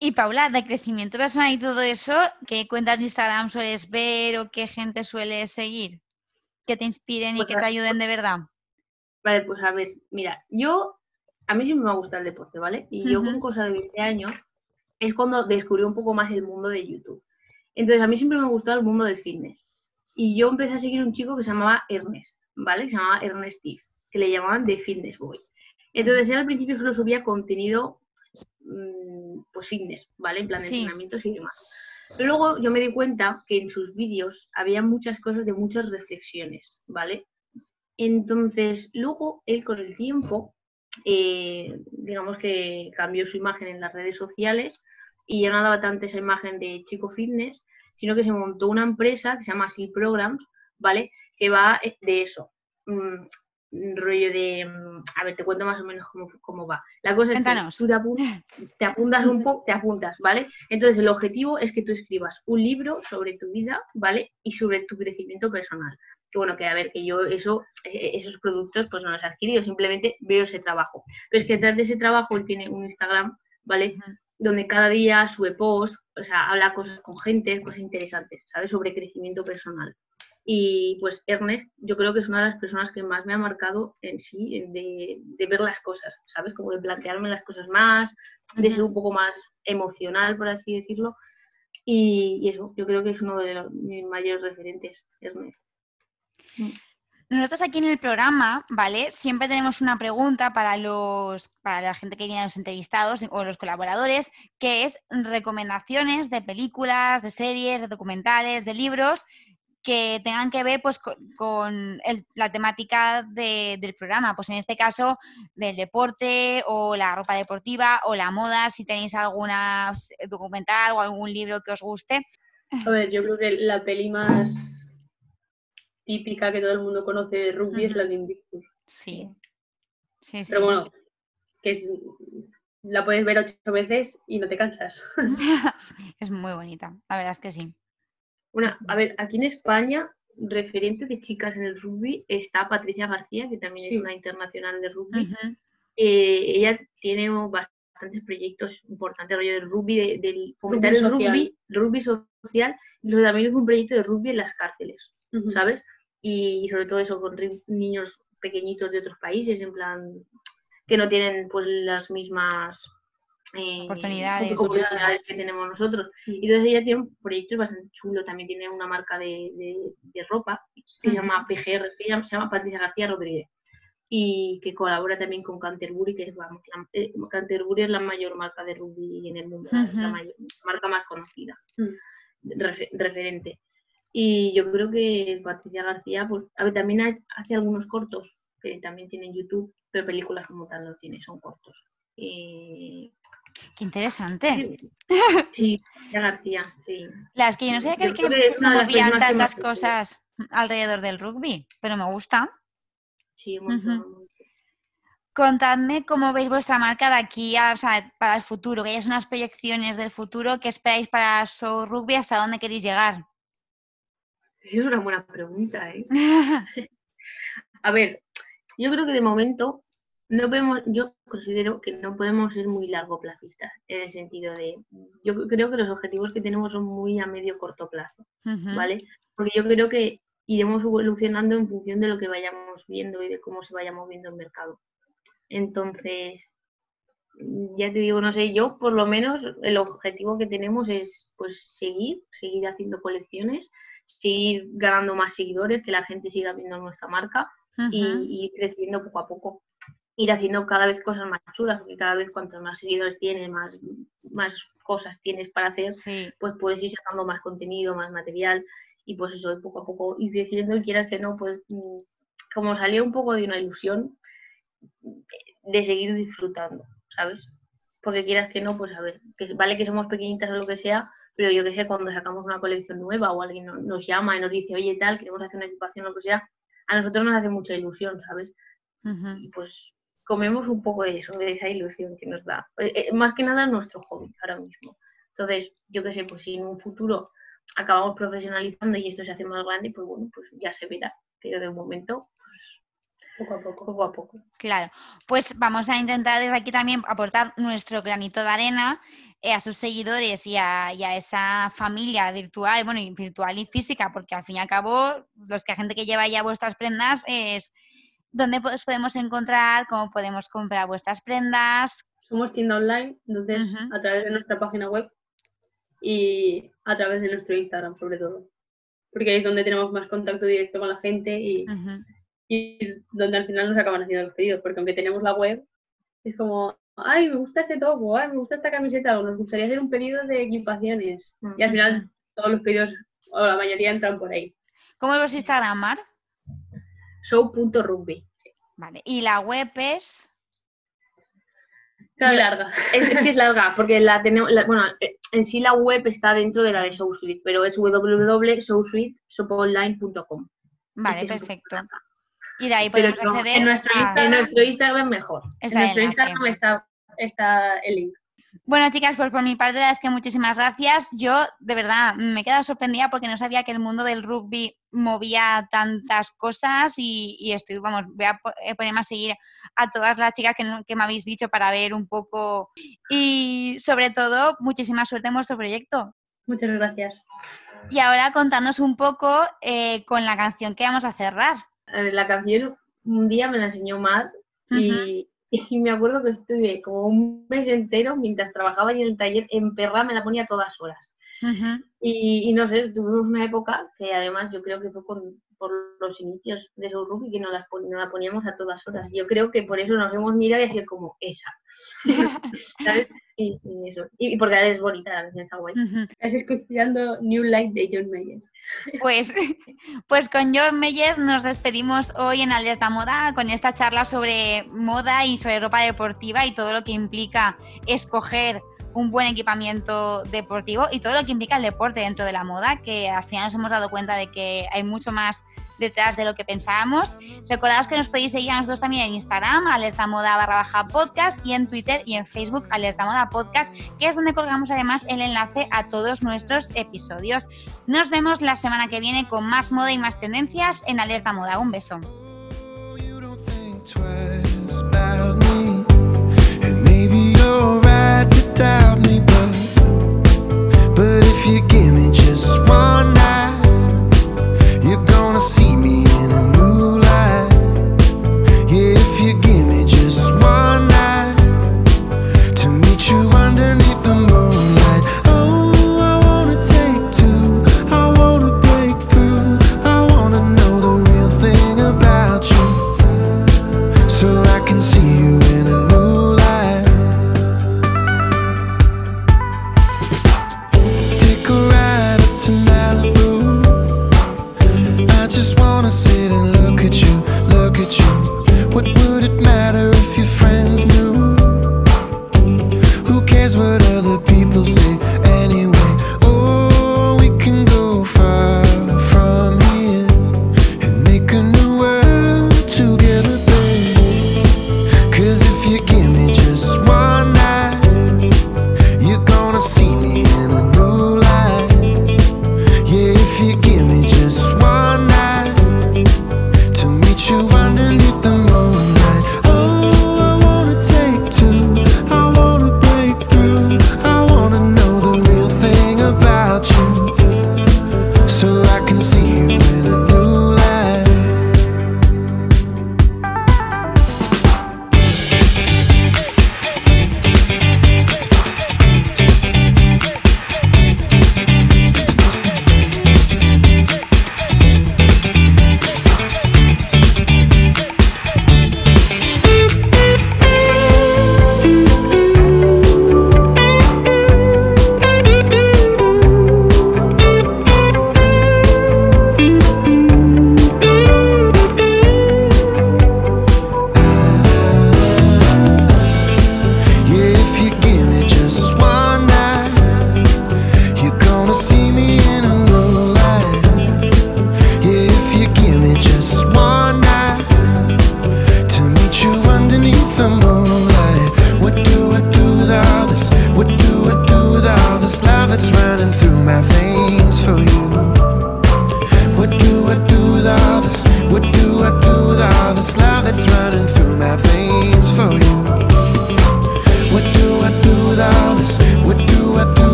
Y Paula, de crecimiento personal y todo eso, ¿qué cuentas de Instagram sueles ver o qué gente suele seguir? Que te inspiren y pues que te ayuden de verdad. Vale, pues a ver, mira, yo a mí siempre me ha gustado el deporte, ¿vale? Y yo con cosa de 20 años es cuando descubrí un poco más el mundo de YouTube. Entonces, a mí siempre me gustado el mundo del fitness. Y yo empecé a seguir un chico que se llamaba Ernest, ¿vale? Que se llamaba Ernest Steve, que le llamaban The Fitness Boy. Entonces, él al principio solo subía contenido, mm, pues fitness, ¿vale? En plan de entrenamientos y demás. Pero luego yo me di cuenta que en sus vídeos había muchas cosas de muchas reflexiones, ¿vale? Entonces, luego él con el tiempo eh, digamos que cambió su imagen en las redes sociales y ya no daba tanto esa imagen de chico fitness, sino que se montó una empresa que se llama Seal Programs, ¿vale? Que va de eso. Mm, rollo de. Mm, a ver, te cuento más o menos cómo, va. La cosa es que tú te apuntas, te apuntas un poco, te apuntas, ¿vale? Entonces, el objetivo es que tú escribas un libro sobre tu vida, ¿vale? Y sobre tu crecimiento personal que bueno, que a ver, que yo eso, e-, esos productos pues no los he adquirido, simplemente veo ese trabajo. Pero es que detrás de ese trabajo él tiene un Instagram, ¿vale? Donde cada día sube post, o sea, habla cosas con gente, cosas interesantes, ¿sabes? Sobre crecimiento personal. Y pues Ernest, yo creo que es una de las personas que más me ha marcado en sí, de, de ver las cosas, ¿sabes? Como de plantearme las cosas más, de ser un poco más emocional, por así decirlo. Y, y, eso, yo creo que es uno de los, mis mayores referentes, Ernest. Nosotros aquí en el programa, ¿vale? Siempre tenemos una pregunta para los, para la gente que viene a los entrevistados o los colaboradores, que es recomendaciones de películas, de series, de documentales, de libros que tengan que ver pues, con, la temática del programa. Pues en este caso, del deporte o la ropa deportiva o la moda, si tenéis alguna documental o algún libro que os guste. A ver, yo creo que la peli más típica que todo el mundo conoce de rugby es la de Invictus. Sí. sí, Pero bueno, que la puedes ver ocho veces y no te cansas. es muy bonita, la verdad es que sí. Bueno, a ver, aquí en España, referente de chicas en el rugby, está Patricia García, que también es una internacional de rugby. Eh, ella tiene bastantes proyectos importantes, rollo del rugby, de, del fomentar el rugby, rugby social, y también es un proyecto de rugby en las cárceles, ¿sabes? Y sobre todo eso con niños pequeñitos de otros países, en plan, que no tienen pues las mismas eh, oportunidades. que tenemos nosotros. Y entonces ella tiene un proyecto bastante chulo, también tiene una marca de, de, ropa que se llama PGR, que se llama Patricia García Rodríguez y que colabora también con Canterbury, que es, vamos, eh, Canterbury es la mayor marca de rugby en el mundo, la, marca más conocida, mm. referente. Y yo creo que Patricia García, pues, a ver, también hace algunos cortos que también tiene en YouTube, pero películas como tal no tiene, son cortos. Qué interesante. Sí, García, sí. Las que yo no sé que, que, se movían tantas cosas alrededor del rugby, pero me gusta. Sí, Contadme cómo veis vuestra marca de aquí a, o sea, para el futuro, que hayáis unas proyecciones del futuro, ¿qué esperáis para Show Rugby? ¿Hasta dónde queréis llegar? Es una buena pregunta, ¿eh? a ver, yo creo que de momento no podemos, yo considero que no podemos ser muy largo placistas, en el sentido de, yo creo que los objetivos que tenemos son muy a medio corto plazo, ¿vale? Porque yo creo que iremos evolucionando en función de lo que vayamos viendo y de cómo se vaya moviendo el mercado. Entonces, ya te digo, no sé, yo por lo menos el objetivo que tenemos es pues seguir, seguir haciendo colecciones, seguir ganando más seguidores, que la gente siga viendo nuestra marca y, ir creciendo poco a poco. Ir haciendo cada vez cosas más chulas, porque cada vez cuantos más seguidores tienes, más, más cosas tienes para hacer, pues puedes ir sacando más contenido, más material y pues eso, poco a poco ir creciendo y quieras que no, pues mm, como salió un poco de una ilusión de seguir disfrutando, ¿sabes? Porque quieras que no, pues a ver, que vale que somos pequeñitas o lo que sea, pero yo que sé, cuando sacamos una colección nueva o alguien nos llama y nos dice, oye, tal, queremos hacer una equipación o lo que sea, a nosotros nos hace mucha ilusión, ¿sabes? Y pues comemos un poco de eso, de esa ilusión que nos da. Eh, eh, más que nada nuestro hobby ahora mismo. Entonces, yo que sé, pues si en un futuro acabamos profesionalizando y esto se hace más grande, pues bueno, pues ya se verá. Pero de momento, pues, poco a poco, poco a poco. Claro, pues vamos a intentar desde aquí también aportar nuestro granito de arena a sus seguidores y a, esa familia virtual, bueno, virtual y física, porque al fin y al cabo, los que gente que lleva ya vuestras prendas es dónde podemos encontrar, cómo podemos comprar vuestras prendas. Somos tienda online, entonces a través de nuestra página web y a través de nuestro Instagram sobre todo, porque ahí es donde tenemos más contacto directo con la gente y, y donde al final nos acaban haciendo los pedidos, porque aunque tenemos la web, es como, ay, me gusta este topo, ay, me gusta esta camiseta, o nos gustaría hacer un pedido de equipaciones. Y al final todos los pedidos, o la mayoría entran por ahí. ¿Cómo es vuestro Instagram, Mar? Show.rugby. Vale, ¿y la web es? Es larga. Es, que es larga, porque la tenemos, bueno, en sí la web está dentro de la de ShowSuite, pero es www.showsuite.shoponline.com. Vale, perfecto. Y de ahí podemos acceder en nuestro, en nuestro Instagram mejor. en nuestro Instagram está, está el link. Bueno, chicas, pues por mi parte es que muchísimas gracias. Yo, de verdad, me he quedado sorprendida porque no sabía que el mundo del rugby movía tantas cosas y, estoy, vamos, voy a eh, ponerme a seguir a todas las chicas que, me habéis dicho para ver un poco y sobre todo, muchísima suerte en vuestro proyecto. Muchas gracias. Y ahora contándonos un poco eh, con la canción que vamos a cerrar. La canción un día me la enseñó Matt y, y me acuerdo que estuve como un mes entero mientras trabajaba en el taller en perra, me la ponía todas horas. y, no sé, tuvimos una época que además yo creo que fue por, los inicios de su rugby que nos, las la poníamos a todas horas. Yo creo que por eso nos hemos mirado y así como esa. ¿Sabes? Y, eso. Y, porque ahora es bonita, la canción está guay. Estás escuchando New Light de John Mayer. Pues, pues con John Mayer nos despedimos hoy en Alerta Moda con esta charla sobre moda y sobre ropa deportiva y todo lo que implica escoger un buen equipamiento deportivo y todo lo que implica el deporte dentro de la moda, que al final nos hemos dado cuenta de que hay mucho más detrás de lo que pensábamos. Recordados que nos podéis seguir a nosotros también en Instagram, alerta moda barra baja podcast, y en Twitter y en Facebook, alerta moda podcast, que es donde colgamos además el enlace a todos nuestros episodios. Nos vemos la semana que viene con más moda y más tendencias en alerta moda. Un beso.